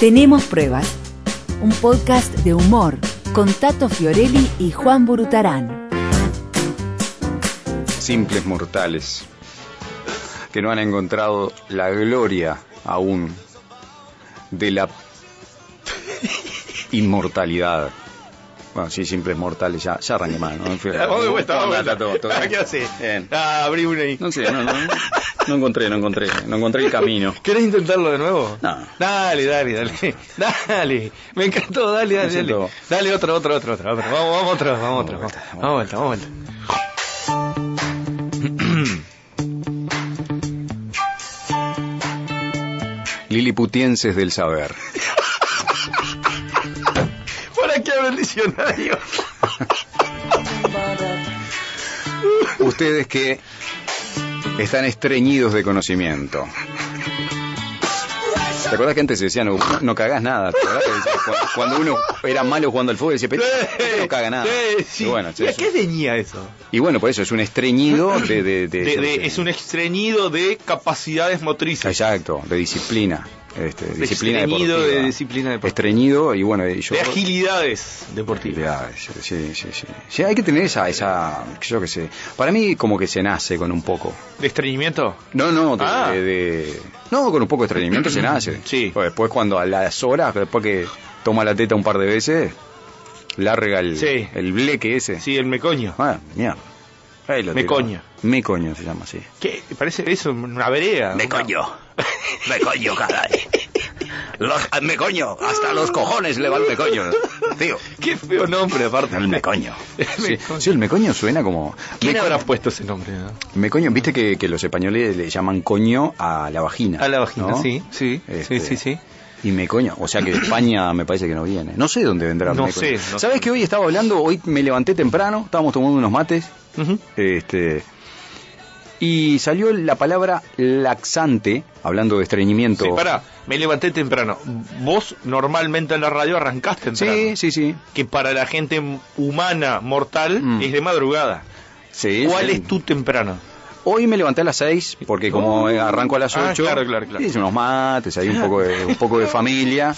Tenemos pruebas. Un podcast de humor con Tato Fiorelli y Juan Burutarán. Simples mortales que no han encontrado la gloria aún de la inmortalidad. Bueno, sí, simples mortales, ya, ya arranqué mal, ¿no? Vamos de vuelta, vamos de vuelta. Todo, todo bien. ¿Qué hace? Bien. Ah, abrí una ahí. No sé, no, no, no encontré, no encontré, no encontré el camino. ¿Querés intentarlo de nuevo? No. Dale, dale, dale. Dale. Me encantó, dale, dale, dale. Dale otro, otro, otro, otro. otro. Vamos, vamos otro, vamos otro. Vamos Vamos, vuelta, vamos vuelta. Liliputienses del saber. ¿Para qué el diccionario? Ustedes que están estreñidos de conocimiento. ¿Te acuerdas que antes se decía no, no cagás nada? ¿Te acordás que decía, cu- Cuando uno era malo jugando al fútbol decía, pero este no caga nada. Sí, sí. Y bueno, ¿Y a eso- qué eso? y bueno, por eso es un estreñido de... de- de- De- de- es un estreñido de capacidades motrices. Exacto, de disciplina. Este, disciplina estreñido deportiva. de disciplina deportiva. Estreñido y bueno, y yo... De agilidades deportivas. Agilidades, Sí, sí, sí. Sí, hay que tener esa, esa, yo qué sé. Para mí como que se nace con un poco. ¿De estreñimiento? No, no, de, Ah. de- de- no, con un poco de estreñimiento se nace. Sí. Pues después cuando a las horas, después que toma la teta un par de veces, larga el, Sí. el bleque ese. Sí, el mecoño. Ah, mierda. Ahí lo Mecoño. tiro. Mecoño se llama así. ¿Qué? Parece eso, una vereda. Me coño, caray. Los, me coño, hasta los cojones le va el me coño, tío. Qué feo nombre, aparte. El mecoño. El Sí, mecoño. sí, el mecoño suena como... ¿Quién Meco- habrá puesto ese nombre? no? Mecoño, viste que, que los españoles le llaman coño a la vagina. A la vagina, ¿no? sí, sí, Este, sí, sí, sí. Y mecoño, o sea que de España me parece que no viene. No sé dónde vendrá No mecoño. sé, no ¿Sabes sé. que hoy estaba hablando? Hoy me levanté temprano, estábamos tomando unos mates, este y salió la palabra laxante, hablando de estreñimiento. Sí, pará, me levanté temprano. Vos normalmente en la radio arrancaste temprano. sí, sí, sí. Que para la gente humana, mortal, Mm. es de madrugada. Sí, ¿Cuál sí. es tu temprano? Hoy me levanté a las 6 porque como Oh. arranco a las Ah, 8, claro, claro, claro. hice unos mates, hay un poco de un poco de familia.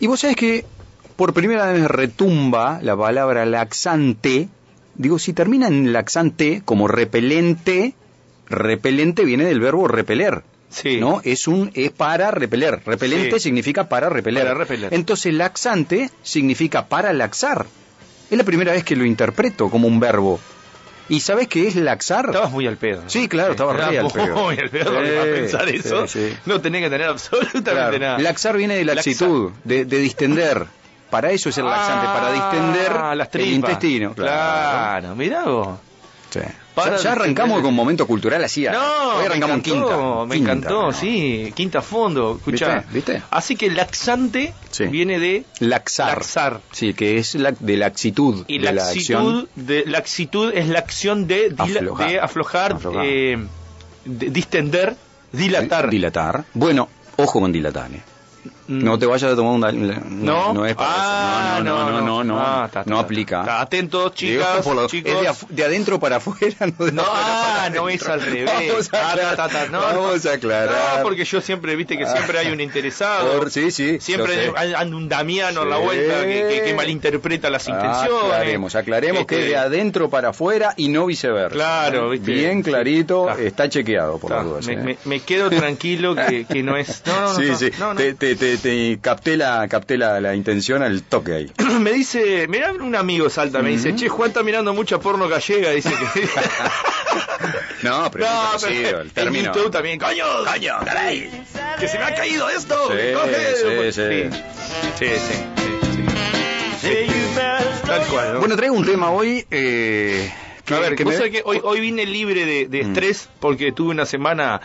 Y vos sabés que por primera vez retumba la palabra laxante. Digo, si termina en laxante como repelente, repelente viene del verbo repeler. Sí. ¿No? Es un es para repeler. Repelente Sí. significa para repeler. Para repeler. Entonces laxante significa para laxar. Es la primera vez que lo interpreto como un verbo. ¿Y sabes qué es laxar? Estabas muy al pedo. ¿no? Sí, claro, estaba re al pedo. Muy al pedo Sí, para pensar sí, eso. sí. No tenés que tener absolutamente Claro. nada. Laxar viene de laxitud, de, de distender. Para eso es el laxante, para distender Ah, las el intestino. Claro, mirá vos. Sí. Para ya, ya arrancamos distender. con momento cultural así. No, Hoy me arrancamos en encantó, quinta. me Quinta, encantó, ¿no? sí, quinta a fondo, escuchá. ¿Viste? ¿Viste? Así que laxante Sí. viene de Laxar. Laxar. Sí, que es la, de laxitud. y de la laxitud, acción. de laxitud es la acción de, Aflojar. de aflojar, Aflojar. eh, de distender, dilatar. Dilatar. Bueno, ojo con dilatar. ¿eh? Mm. No te vayas a tomar una... No, no es para Ah. No, no, no, no, no, aplica. Atentos, chicas. Es de, adentro para afuera, no de No, ah, no es al revés. Vamos a Ah, aclarar. no, Vamos a aclarar. No, porque yo siempre, viste que siempre hay un interesado. Sí, sí, Siempre anda un Damiano en la vuelta que, malinterpreta las intenciones. Aclaremos, aclaremos que Este, de adentro para afuera y no viceversa. Claro, ¿viste? Bien clarito, Está. chequeado por las dudas. me, ¿eh? quedo tranquilo que, que no es. No, no, no. sí, sí. Te, te, capté, la, capté la, la intención al toque ahí. me dice, mira un amigo salta, me dice, che, Juan está mirando mucha porno gallega, dice que... No, pero no, conocido, pero el en término. YouTube también, coño, coño, caray, que se me ha caído esto. Sí, que coge". sí, sí. sí, sí, sí, sí. Tal cual, ¿no? Bueno, traigo un tema hoy. Eh, que, a ver, que vos me- sabés que hoy, hoy vine libre de, de Mm. estrés porque tuve una semana...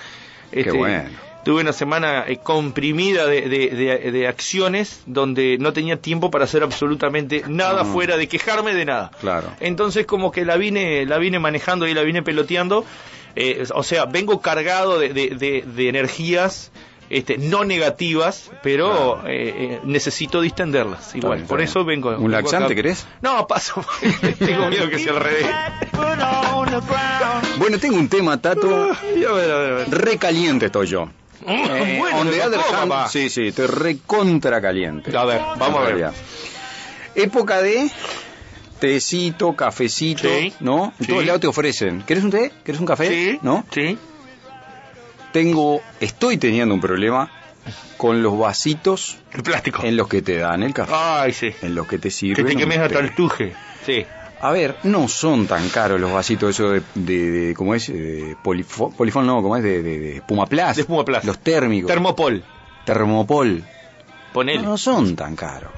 este, bueno. Tuve una semana eh, comprimida de, de- de- de acciones donde no tenía tiempo para hacer absolutamente nada Ah. fuera de quejarme de nada. Claro. Entonces como que la vine, la vine manejando y la vine peloteando. Eh, o sea, vengo cargado de, de- de- de energías este, no negativas, pero Claro. eh, eh, necesito distenderlas. Igual, bien, por eso vengo. ¿Un vengo laxante acá. querés? No, paso. Tengo miedo que sea al revés. Bueno, tengo un tema, Tato. Recaliente estoy yo. Eh, bueno, on the other hand, papá. sí, sí, estoy recontra caliente. A ver, vamos a ver. Época de tecito, cafecito, Sí, ¿no? En sí. todos lados te ofrecen. ¿Querés un té? ¿Querés un café? Sí, ¿No? Sí. Tengo, estoy teniendo un problema con los vasitos El plástico. en los que te dan el café, Ay, sí. en los que te Que sirven. te un quemes hasta el tuje. Sí. A ver, no son tan caros los vasitos esos de, de, de- ¿cómo es? De polifo- polifón, no, ¿cómo es? De, de, de Pumaplast. De Pumaplast. Los térmicos. Termopol. Termopol. Ponele. No, no son tan caros.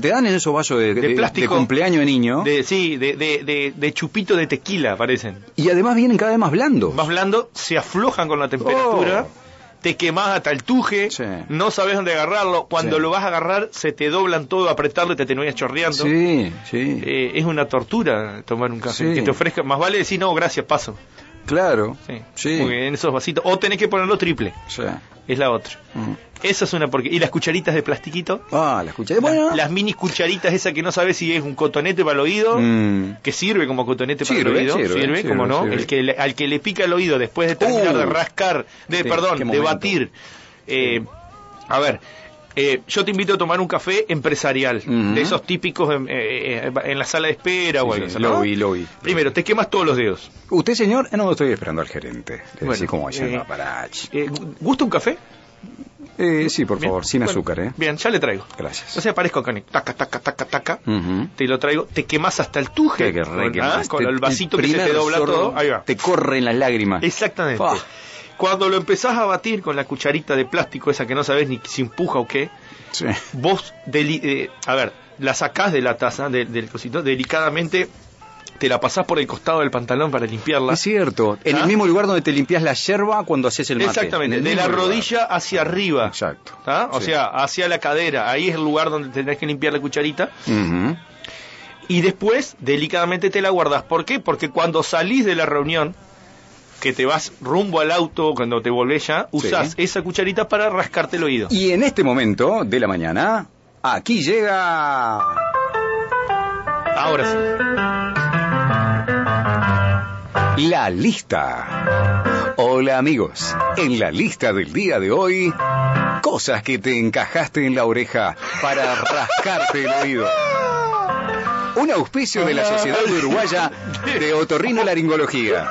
Te dan en esos vasos de, De de- plástico. de cumpleaños de niño De, sí, de, de, de, de chupito de tequila, parecen. y además vienen cada vez más blandos. Más blando, se aflojan con la temperatura, Oh. Te quemás hasta el tuje, Sí. no sabes dónde agarrarlo. Cuando Sí. lo vas a agarrar, se te doblan todo, apretarlo y te terminas chorreando. Sí, sí. Eh, es una tortura tomar un café. Sí. Que te ofrezca, más vale decir no, gracias, paso. claro. Sí. En esos vasitos. O tenés que ponerlo triple, Sí. Es la otra. Mm. Esa es una porque Y las cucharitas de plastiquito. Ah, la escuché. Bueno. Las, las mini cucharitas esas que no sabes si es un cotonete para el oído. Mm. que sirve como cotonete para Sirve, el oído, sirve, sirve, sirve, como no, sirve. el que le- al que le pica el oído después de terminar Uh. de rascar, de Sí, perdón, de batir. Eh, a ver, eh, yo te invito a tomar un café empresarial, de esos típicos en, eh, eh, en la sala de espera o Sí, algo sí, así, lo ¿no? vi, lo vi. Primero, te quemas todos los dedos. ¿Usted, señor? Eh, No, estoy esperando al gerente. Le Bueno, vayan eh, a Parachi. Eh, ¿Gusta un café? Eh, sí, por Bien. favor, sin Bueno, azúcar, ¿eh? Bien, ya le traigo. Gracias. O sea, aparezco con el taca, taca, taca, taca. Te lo traigo, te quemas hasta el tuje. Que re ah, más. con Te- el vasito que se te dobla todo. Ahí va. Te corren las lágrimas. Exactamente. Cuando lo empezás a batir con la cucharita de plástico, esa que no sabes ni si empuja o qué, Sí. vos, eh, a ver, la sacás de la taza, de- del cosito, delicadamente te la pasás por el costado del pantalón para limpiarla. Es cierto. En ¿Ah? el mismo lugar donde te limpias la yerba cuando haces el mate. Exactamente, de la lugar. rodilla hacia arriba. Exacto. ¿Ah? O Sí. sea, hacia la cadera. Ahí es el lugar donde tenés que limpiar la cucharita. Y después, delicadamente te la guardás. ¿Por qué? Porque cuando salís de la reunión, que te vas rumbo al auto, cuando te volvés ya, usás Sí. esa cucharita para rascarte el oído. Y en este momento de la mañana, aquí llega... Ahora sí. La lista. Hola amigos, en la lista del día de hoy, cosas que te encajaste en la oreja para rascarte el oído. Un auspicio de la Sociedad Uruguaya de Otorrinolaringología.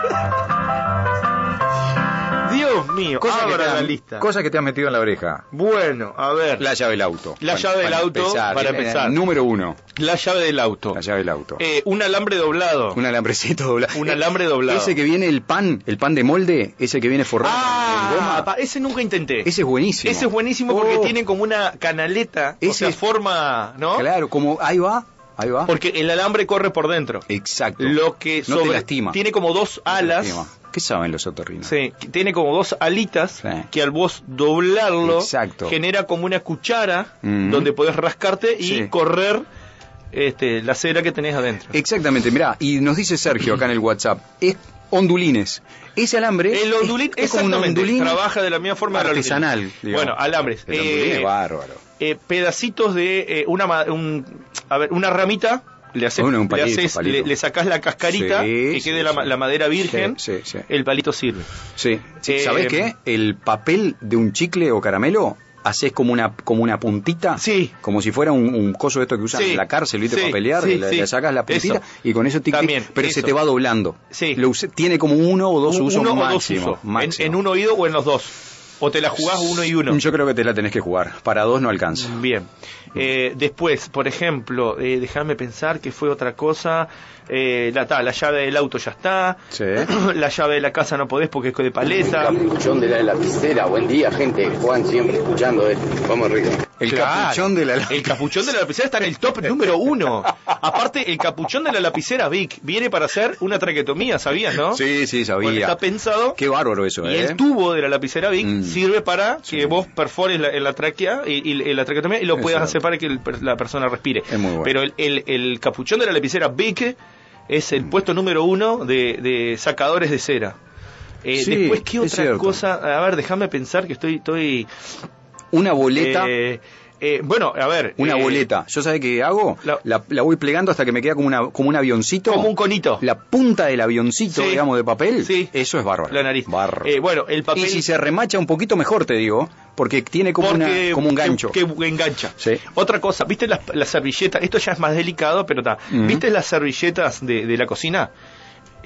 Dios mío, Cosas que, te la han, lista. cosas que te han metido en la oreja. Bueno, a ver, La llave del auto. La llave del auto, para empezar. Número uno, la llave del auto. la llave del auto. Eh, un alambre doblado. Un alambrecito doblado. Un alambre doblado. Ese que viene el pan, el pan de molde, ese que viene forrado en Ah, goma. pa- ese nunca intenté. Ese es buenísimo. Ese es buenísimo porque Oh, tiene como una canaleta, o Ese sea, es- forma, ¿no? Claro, como ahí va, ahí va. Porque el alambre corre por dentro. Exacto. Lo que no te lastima. tiene como dos alas. ¿Qué saben los otorrinos? Sí, tiene como dos alitas Sí. que al vos doblarlo Exacto. genera como una cuchara Mm. donde podés rascarte y Sí. correr este, la cera que tenés adentro. Exactamente, mirá, y nos dice Sergio acá en el WhatsApp, es ondulines. Ese alambre El ondulín, es, es como un ondulín trabaja de la misma forma artesanal. Bueno, alambres. El ondulín Eh, es bárbaro. eh, pedacitos de eh, una un, a ver, una ramita, le haces, Bueno, le, haces- palito. le, le sacás la cascarita, Sí, que sí, quede la, la madera virgen, Sí, sí, sí. el palito sirve. Sí, eh, ¿sabés qué? El papel de un chicle o caramelo haces como una como una puntita, Sí. como si fuera un, un coso de esto que usan Sí. en la cárcel, ¿viste? Sí, para pelear, sí, le, sí. le sacas la puntita Eso. y con eso tic, También, pero se te va doblando. Sí. Lo use- tiene como uno o dos Un- usos uno o dos máximo. usos, en, máximo. en un oído o en los dos. O te la jugás uno y uno. Yo creo que te la tenés que jugar. Para dos no alcanza. Bien. Eh, después, por ejemplo, eh, déjame pensar que fue otra cosa. Eh, la, ta, la llave del auto ya está. Sí. la llave de la casa no podés porque es de paleta. Capuchón de la lapicera, buen día gente, Juan siempre escuchando esto. Vamos arriba. El Claro. capuchón de la El capuchón de la lapicera está en el top número uno. Aparte, el capuchón de la lapicera Vic viene para hacer una traquetomía, ¿sabías, no? Sí, sí, sabía. Bueno, está pensado. Qué bárbaro eso, Y ¿eh? el tubo de la lapicera Vic Mm. sirve para Sí. que vos perfores la, en la tráquea y, y- y la traquetomía y lo puedas Exacto. hacer para que el la persona respire. Es muy bueno. Pero el, el- el capuchón de la lapicera Vic es el puesto número uno de, de sacadores de cera. Eh, Sí, después, ¿qué otra cosa? A ver, déjame pensar que estoy... estoy Una boleta. eh, Eh, bueno, a ver. Una eh, boleta. ¿Yo sabe qué hago? la- La, la voy plegando hasta que me queda como, una, como un avioncito. Como un conito. La punta del avioncito, Sí. digamos, de papel. Sí. Eso es bárbaro. La nariz. Bárbaro. Eh, bueno, el papel. Y si se remacha un poquito mejor, te digo, porque tiene como, una, como un gancho. Que, engancha. Sí. Otra cosa, ¿viste las, las servilletas? Esto ya es más delicado, pero está. Ujú. ¿Viste las servilletas de, de la cocina?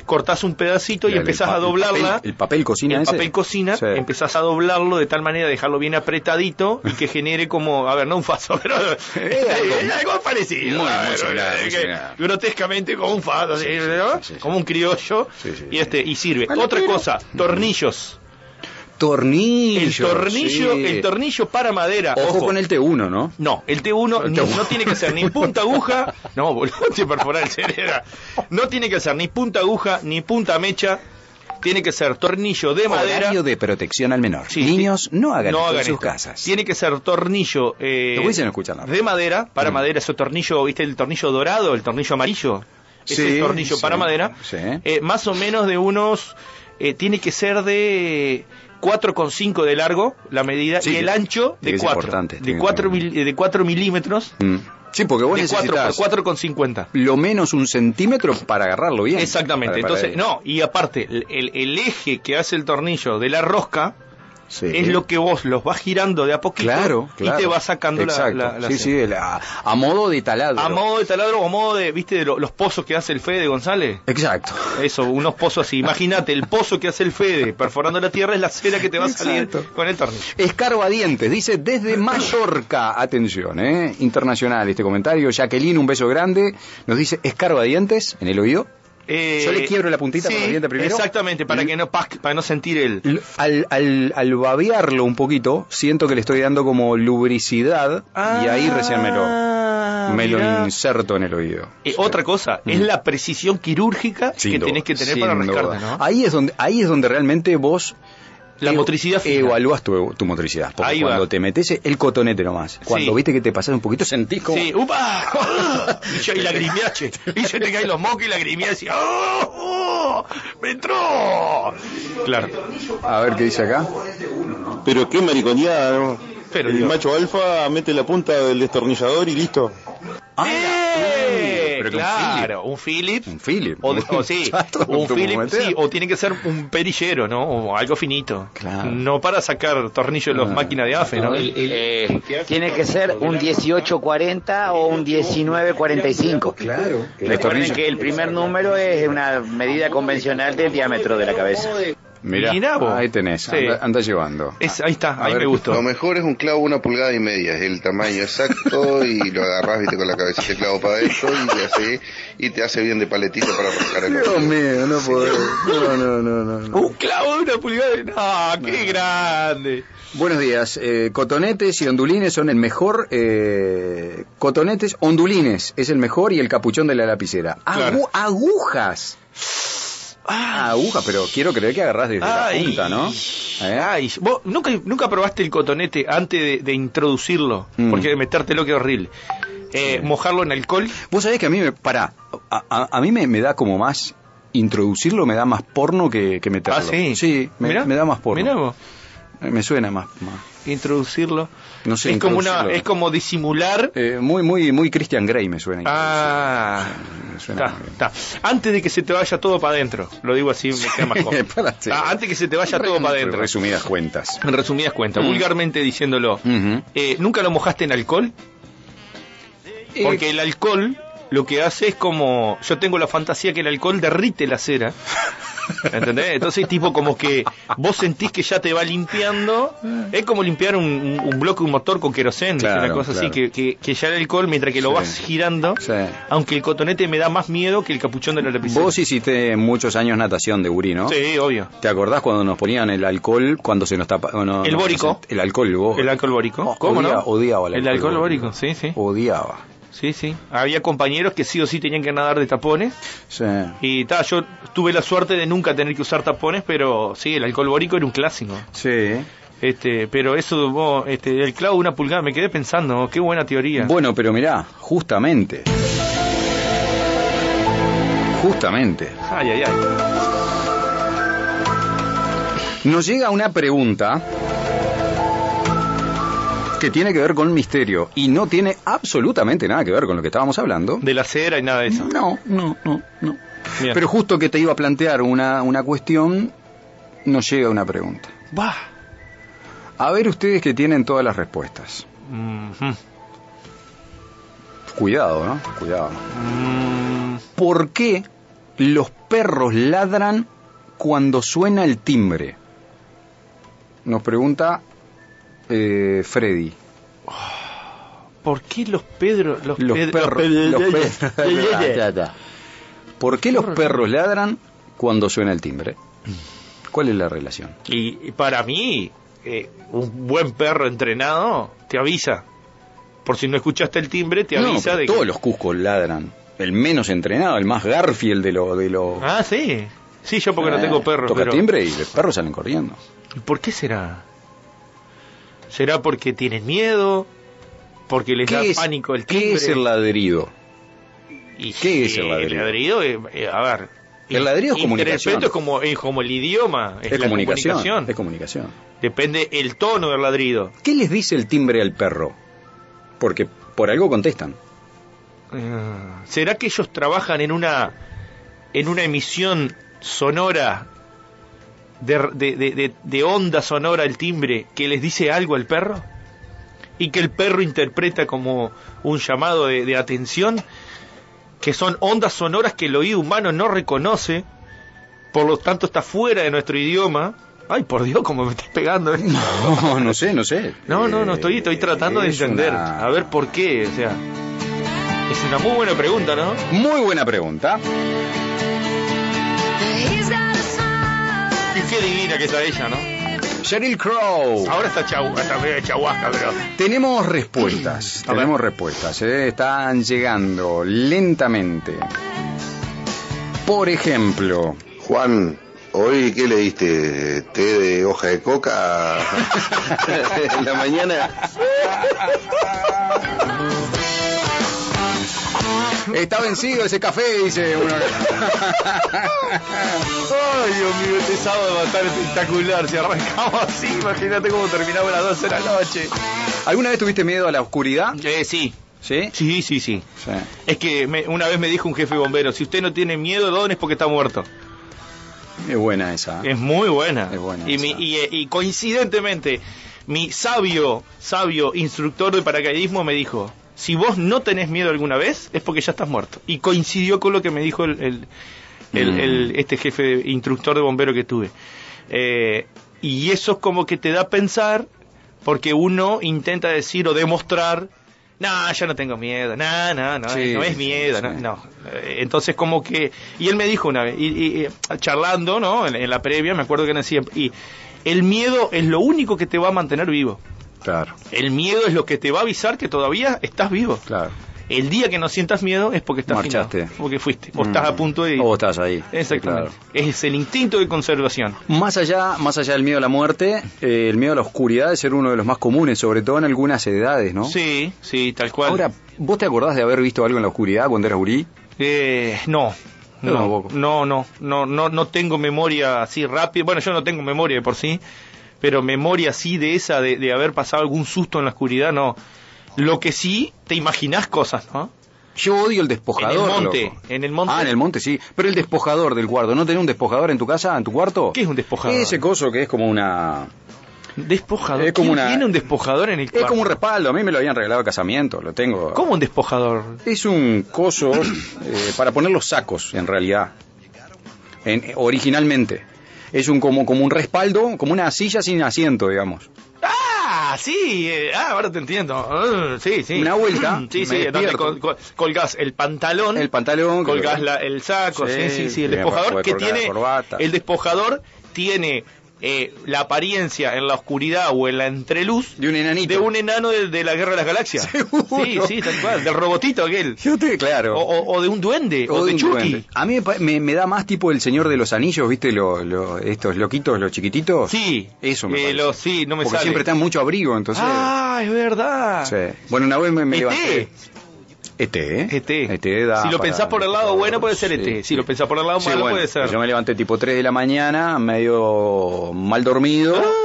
Cortás un pedacito y empezás a doblarla. papel- el papel cocina El ese. papel cocina, Sí. empezás a doblarlo de tal manera de dejarlo bien apretadito y que genere como, a ver, no un faso, pero algo- algo parecido. Muy, ver, que similar. grotescamente como un faso, como un criollo y este y sirve. Otra cosa, tornillos. Tornillo. El tornillo, sí. el tornillo para madera. Ojo, con el T1, ¿no? No, el T1 El ni- T1. no tiene que ser ni punta aguja, no, boludo, te perforar el cerebro. No tiene que ser ni punta aguja, ni punta mecha, tiene que ser tornillo de madera. Horario de protección al menor. Sí, Niños, no hagan esto en sus esto. casas. Tiene que ser tornillo eh, no de madera, para Mm. madera, ese tornillo, ¿viste el tornillo dorado, el tornillo amarillo? Ese Sí, tornillo para madera, sí. eh, más o menos de unos, eh, tiene que ser de 4,5 de largo la medida Sí, y el ancho de que ser 4, importante, de tiene 4, que- mil- de 4 milímetros, Mm. Sí, porque vos de 4 por necesitas 4,50. lo menos un centímetro para agarrarlo bien. Exactamente. Para- para- Entonces, no, y aparte, el, el- el eje que hace el tornillo de la rosca Sí. es lo que vos los vas girando de a poquito Claro, claro. y te vas sacando la, Exacto. la, la Sí, sí, la- a modo de taladro. A modo de taladro o a modo de, ¿viste, de lo- los pozos que hace el Fede González? Exacto. Eso, unos pozos así. Imagínate, el pozo que hace el Fede perforando la tierra es la cera que te va a salir Exacto. con el tornillo. Escarbadientes, dice desde Mallorca. Atención, ¿eh? Internacional este comentario. Jacqueline, un beso grande. Nos dice escarbadientes en el oído. Eh, Yo le quiebro la puntita sí, con el diente primero. Exactamente, para que no para no sentir el. Al, al, al babearlo un poquito, siento que le estoy dando como lubricidad y ahí recién me lo, Ah, me lo mirá. inserto en el oído. Eh, Otra cosa, es Mm. la precisión quirúrgica Sin que duda, tenés que tener para rascarte, ¿no? Ahí es donde, ahí es donde realmente vos La motricidad fina. evalúas tu, tu motricidad. Porque Ahí va. cuando te metes el cotonete nomás, cuando Sí. viste que te pasas un poquito, sentís como... Sí, ¡upa! y yo y se te caen los mocos y lagrimeas y ¡oh! oh, ¡Me entró! Claro. A ver qué dice acá. Pero qué mariconeada, ¿no? Pero, el macho alfa mete la punta del destornillador y listo. ¡Eh! Pero claro, un Philip. Un Philip. O, o sí, un tu Philip, momentera. sí, o tiene que ser un perillero, ¿no? O algo finito. Claro. No para sacar tornillos de las Ah. máquinas de AFE, ¿no? Eh, tiene que ser un 1840 o un 1945. Claro. Recuerden que el primer número es una medida convencional del diámetro de la cabeza. Mirá, Mirá vos. ahí tenés, Sí. anda, anda llevando. Es- ahí está, A ahí ver, me gustó. Lo mejor es un clavo una pulgada y media, es el tamaño exacto y lo agarrás viste con la cabecita de clavo para adentro y te hace y te hace bien de paletito para rascar el Dios mío, no puedo. No, no, no, no. no. Un clavo de una pulgada. de- ¡No, qué grande! Buenos días. Eh, cotonetes y ondulines son el mejor. Eh, cotonetes, ondulines es el mejor y el capuchón de la lapicera. Claro. Agu- agujas. Ah, agujas, pero quiero creer que agarrás desde Ay. la punta, ¿no? ¿Eh? Ay, ¿vos nunca, nunca probaste el cotonete antes de, de introducirlo? Mm. Porque metértelo que horrible. Eh, Mojarlo en alcohol. Vos sabés que a mí me. Pará. A, a- a mí me, me da como más. Introducirlo me da más porno que, que meterlo. Ah, sí. Sí, me, me da más porno. mirá vos. Me suena más. más. Introducirlo. No sé, es como una, es como disimular. Eh, muy, muy, muy Christian Grey me suena. Ah. Me suena bien. está. Antes de que se te vaya todo para adentro, lo digo así, me queda mejor. Párate. Ah, antes que se te vaya todo para adentro. Resumidas cuentas. En resumidas cuentas, Mm. vulgarmente diciéndolo, eh, ¿nunca lo mojaste en alcohol? Eh, Porque el alcohol lo que hace es como. Yo tengo la fantasía que el alcohol derrite la cera. ¿Entendés? Entonces, tipo, como que vos sentís que ya te va limpiando. Es como limpiar un, un- un bloque, un motor con queroseno, Claro, una cosa claro. así, que, que, que ya el alcohol, mientras que lo Sí. vas girando, Sí. aunque el cotonete me da más miedo que el capuchón de la lapicera. Vos hiciste muchos años natación de Uri, ¿no? Sí, obvio. ¿Te acordás cuando nos ponían el alcohol cuando se nos tapa? no, El bórico. El alcohol, vos. El alcohol bórico. Oh, ¿Cómo odia- no? Odiaba el alcohol. El alcohol bórico, sí, sí. Odiaba. Sí, sí. Había compañeros que sí o sí tenían que nadar de tapones. Sí. Y ta, yo tuve la suerte de nunca tener que usar tapones, pero sí, el alcohol bórico era un clásico. Sí. Este, pero eso, vos, este, el clavo de una pulgada, me quedé pensando, qué buena teoría. Bueno, pero mirá, justamente. Justamente. Ay, ay, ay. Nos llega una pregunta que tiene que ver con misterio y no tiene absolutamente nada que ver con lo que estábamos hablando. De la cera y nada de eso. No, no, no, no. Bien. Pero justo que te iba a plantear una, una cuestión, nos llega una pregunta. Va. A ver ustedes que tienen todas las respuestas. Cuidado, ¿no? Cuidado. Mm, ¿Por qué los perros ladran cuando suena el timbre? Nos pregunta eh, Freddy. ¿Por qué los Pedro, los, Los perros. los perros- ¿Por qué los perros ladran cuando suena el timbre? ¿Cuál es la relación? Y, y para mí, eh, un buen perro entrenado te avisa. Por si no escuchaste el timbre, te No, avisa pero de todos que... los cuscos ladran. El menos entrenado, el más Garfield de los... De lo... Ah, sí. Sí, yo porque no tengo perro. Toca pero... timbre y los perros salen corriendo. ¿Y ¿Por qué será? ¿Será porque tienen miedo? ¿Porque les da ¿Qué es, pánico el qué timbre? es el ladrido? Y qué es el ladrido? El ladrido, eh, a ver... El ladrido es comunicación. Es como, es como el idioma, es, Es, la comunicación, comunicación. Es comunicación. Depende el tono del ladrido. ¿Qué les dice el timbre al perro? Porque por algo contestan. Eh, ¿Será que ellos trabajan en una en una emisión sonora de, de, de- de- de onda sonora el timbre que les dice algo al perro? Y que el perro interpreta como un llamado de, de atención, que son ondas sonoras que el oído humano no reconoce, por lo tanto está fuera de nuestro idioma. Ay, por Dios, como me estás pegando. ¿eh? No, no sé, no sé. No, no, no, estoy, estoy tratando de entender. una- A ver por qué, o sea. Es una muy buena pregunta, ¿no? Muy buena pregunta. Qué divina que está ella, ¿no? Sheryl Crow. Ahora está, chau, está medio chahuasca, pero. Tenemos respuestas. A ver. tenemos respuestas. eh, Están llegando lentamente. Por ejemplo, Juan, ¿hoy qué le diste? ¿Té de hoja de coca en la mañana? está vencido ese café, dice uno. Ay, Dios mío, este sábado va a estar espectacular. Si arrancamos así, imagínate cómo terminamos a las 12 de la noche. ¿Alguna vez tuviste miedo a la oscuridad? Eh, sí. ¿Sí? Sí, sí, sí. Sí. Es que me- una vez me dijo un jefe bombero, si usted no tiene miedo, Don, es porque está muerto. Es buena esa. Es muy buena. Es buena y, mi- esa. y, eh, y coincidentemente, mi sabio, sabio instructor de paracaidismo me dijo, si vos no tenés miedo alguna vez, es porque ya estás muerto. Y coincidió con lo que me dijo el, el- el- Mm. el- este jefe de- instructor de bombero que tuve. Eh, y eso es como que te da a pensar, porque uno intenta decir o demostrar, no, ya no tengo miedo, no, no, no, Sí, no es miedo, sí. no, no. Entonces como que, y él me dijo una vez, y, y- y, charlando, ¿no? En, en la previa, me acuerdo que decía, y el miedo es lo único que te va a mantener vivo. Claro, El miedo es lo que te va a avisar que todavía estás vivo. claro. El día que no sientas miedo es porque estás Marchaste. finado, porque fuiste, o Mm. estás a punto de ir. O estás ahí. Exactamente. Claro. Es el instinto de conservación. Más allá, más allá del miedo a la muerte, eh, el miedo a la oscuridad es ser uno de los más comunes, sobre todo en algunas edades, ¿no? Sí, sí, tal cual. Ahora, ¿vos te acordás de haber visto algo en la oscuridad cuando eras gurí? Eh, no. No, no, no, no, no, no tengo memoria así rápida. Bueno, yo no tengo memoria de por sí, pero memoria así de esa, de, de haber pasado algún susto en la oscuridad, no. Lo que sí, te imaginás cosas, ¿no? Yo odio el despojador. En el monte, loco. en el monte. Ah, en el monte sí. Pero el despojador del cuarto, ¿no tenés un despojador en tu casa, en tu cuarto? ¿Qué es un despojador? Ese coso que es como una... Despojador. Es como ¿Quién una- tiene un despojador en el Es cuarto? como un respaldo, a mí me lo habían regalado de casamiento, lo tengo. ¿Cómo un despojador? Es un coso eh, para poner los sacos, en realidad. En- originalmente. Es un como, como un respaldo, como una silla sin asiento, digamos. Ah, sí, eh, ah, ahora te entiendo. Ah, sí, sí. Una vuelta, Sí, sí, donde col- col- colgás el pantalón. El pantalón. colgás la- el saco, sí, Sí, sí, sí, el despojador que tiene el despojador tiene eh, la apariencia en la oscuridad o en la entreluz De un enanito. de un enano de, de la Guerra de las Galaxias. Seguro. Sí, sí, tal cual, del robotito aquel. Yo te, claro. O, o- o de un duende, o, O de Chucky. duende. A mí me, me- me da más tipo el Señor de los Anillos, ¿viste? Lo, lo- estos loquitos, los chiquititos. Sí, Eso me eh, sí, no me Porque sale. siempre está en mucho abrigo, entonces... Ah, es verdad. sí. Bueno, una vez me, me ET. levanté... ET, ¿eh? ET. ET da si lo pensás por el lado bueno puede ser Sí, ET. Si lo pensás por el lado Sí, malo bueno, puede ser. Yo me levanté tipo 3 de la mañana, medio mal dormido. Ah.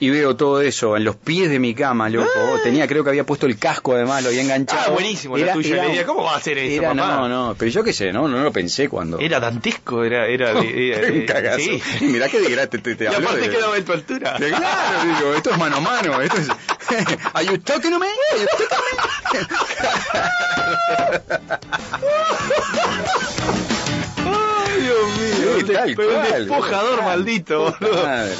y veo todo eso en los pies de mi cama, loco. Tenía, creo que había puesto el casco además, lo había enganchado. Ah, buenísimo la tuya. Diría, ¿cómo va a hacer eso, era- papá? No, no, pero yo qué sé, no, no lo pensé cuando. Era dantesco, era... era, era- un cagazo. sí. Y mirá que de gratis te, te Y habló aparte de- quedaba en tu altura. de- Claro, digo, esto es mano a mano, esto es... Are you talking to me? Are you Ay, Dios mío. Sí, tal Pero un despojador maldito, boludo. madre.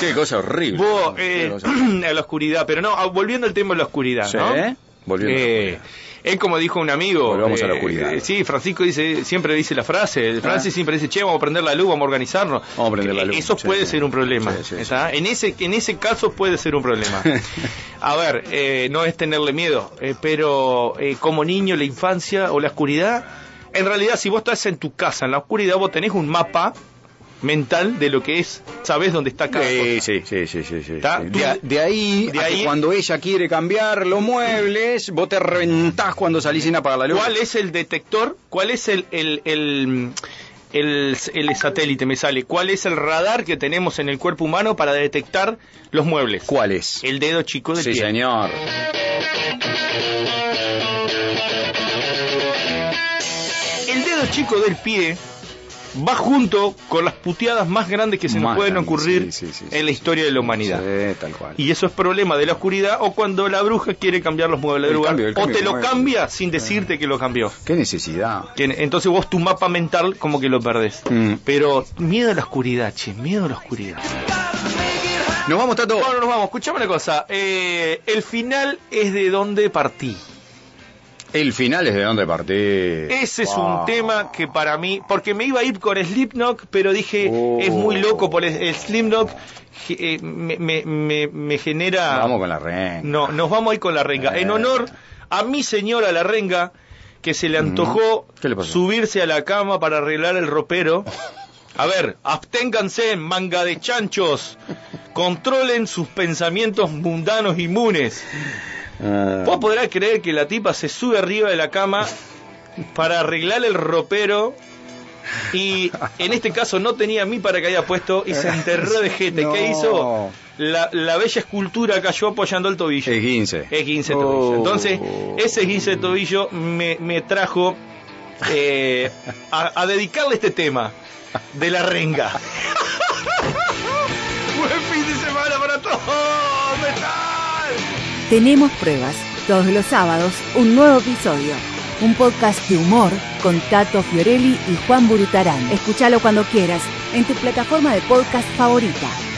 Qué cosa horrible. Qué eh, cosa horrible. a la oscuridad, pero no, ah, volviendo al tema de la oscuridad, Sí, ¿no? ¿eh? Volviendo a la Eh, oscuridad. Es como dijo un amigo. Volvamos a la eh, oscuridad. eh, sí, Francisco dice, siempre dice la frase. Francis siempre dice, che, vamos a prender la luz, vamos a organizarnos. Vamos a prender la Eh, luz, Eso puede ser un problema. ¿está? En, ese, en ese caso puede ser un problema. a ver, eh, no es tenerle miedo, pero como niño, la infancia o la oscuridad, en realidad si vos estás en tu casa, en la oscuridad, vos tenés un mapa mental de lo que es, sabés dónde está cada Sí, cosa. sí, sí, sí, sí, sí. Sí. De, de ahí, de ahí- cuando ella quiere cambiar los muebles, vos te reventás cuando salís sin apagar la luz. ¿Cuál es el detector? ¿Cuál es el, el, el, el- el satélite? Me sale. ¿Cuál es el radar que tenemos en el cuerpo humano para detectar los muebles? ¿Cuál es? El dedo chico del Sí, pie. señor. El dedo chico del pie va junto con las puteadas más grandes que se nos pueden ocurrir sí, sí, sí, en la historia de la humanidad. Sí, tal cual. Y eso es problema de la oscuridad o cuando la bruja quiere cambiar los muebles El del lugar cambio, o te lo cambia sin decirte que lo cambió. Qué necesidad. Entonces vos tu mapa mental como que lo perdés. Mm. Pero miedo a la oscuridad, che, miedo a la oscuridad. Nos vamos, Tato. Bueno, nos vamos. Escuchame una cosa. eh, el final es de donde partí. El final es de dónde partí. Ese es Wow. un tema que para mí, porque me iba a ir con Slipknot, pero dije, Oh. es muy loco por el, el Slipknot, eh, me, me, me, me genera... Vamos con la renga. No, nos vamos a ir con la renga. En Eh. honor a mi señora la renga, que se le antojó ¿Qué le pasó? subirse a la cama para arreglar el ropero. A ver, absténganse, manga de chanchos. Controlen sus pensamientos mundanos inmunes. Ah, Vos podrás creer que la tipa se sube arriba de la cama para arreglar el ropero y en este caso no tenía a mí para que haya puesto y se enterró de jete. No. ¿Qué hizo? La, la bella escultura cayó apoyando el tobillo. es 15. Es 15 tobillo. Oh. Entonces, ese 15 tobillo me, me trajo eh, a, a dedicarle este tema de la renga. Tenemos pruebas. Todos los sábados, un nuevo episodio. Un podcast de humor con Tato Fiorelli y Juan Burutarán. Escúchalo cuando quieras en tu plataforma de podcast favorita.